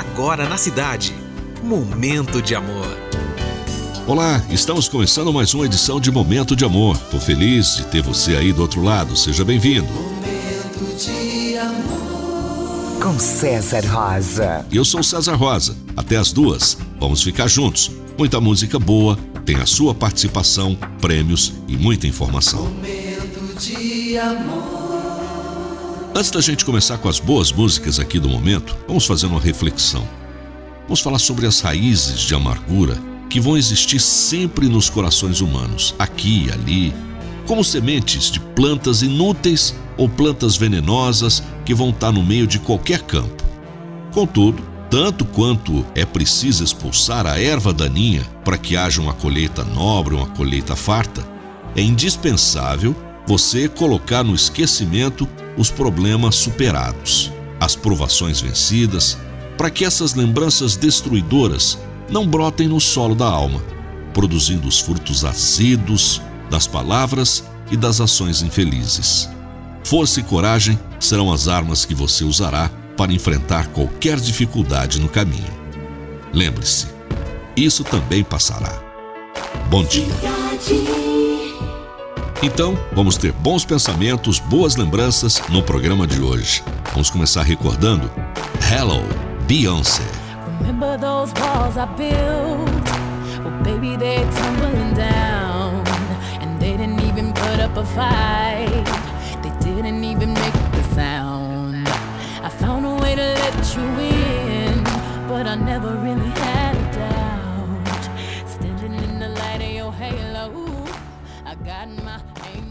agora na cidade. Momento de amor. Olá, estamos começando mais uma edição de Momento de Amor. Tô feliz de ter você aí do outro lado. Seja bem-vindo. Momento de amor. Com César Rosa. Eu sou César Rosa. Até as duas. Vamos ficar juntos. Muita música boa, tem a sua participação, prêmios e muita informação. Momento de amor. Antes da gente começar com as boas músicas aqui do momento, vamos fazer uma reflexão. Vamos falar sobre as raízes de amargura que vão existir sempre nos corações humanos, aqui e ali, como sementes de plantas inúteis ou plantas venenosas que vão estar no meio de qualquer campo. Contudo, tanto quanto é preciso expulsar a erva daninha para que haja uma colheita nobre, uma colheita farta, é indispensável você colocar no esquecimento os problemas superados, as provações vencidas, para que essas lembranças destruidoras não brotem no solo da alma, produzindo os frutos azedos das palavras e das ações infelizes. Força e coragem serão as armas que você usará para enfrentar qualquer dificuldade no caminho. Lembre-se, isso também passará. Bom dia. Então, vamos ter bons pensamentos, boas lembranças no programa de hoje. Vamos começar recordando Hello, Beyoncé. Remember those walls I built? Well, baby, they're tumbling down. And they didn't even put up a fight. They didn't even make the sound. I found a way to let you in, but I never really got my aim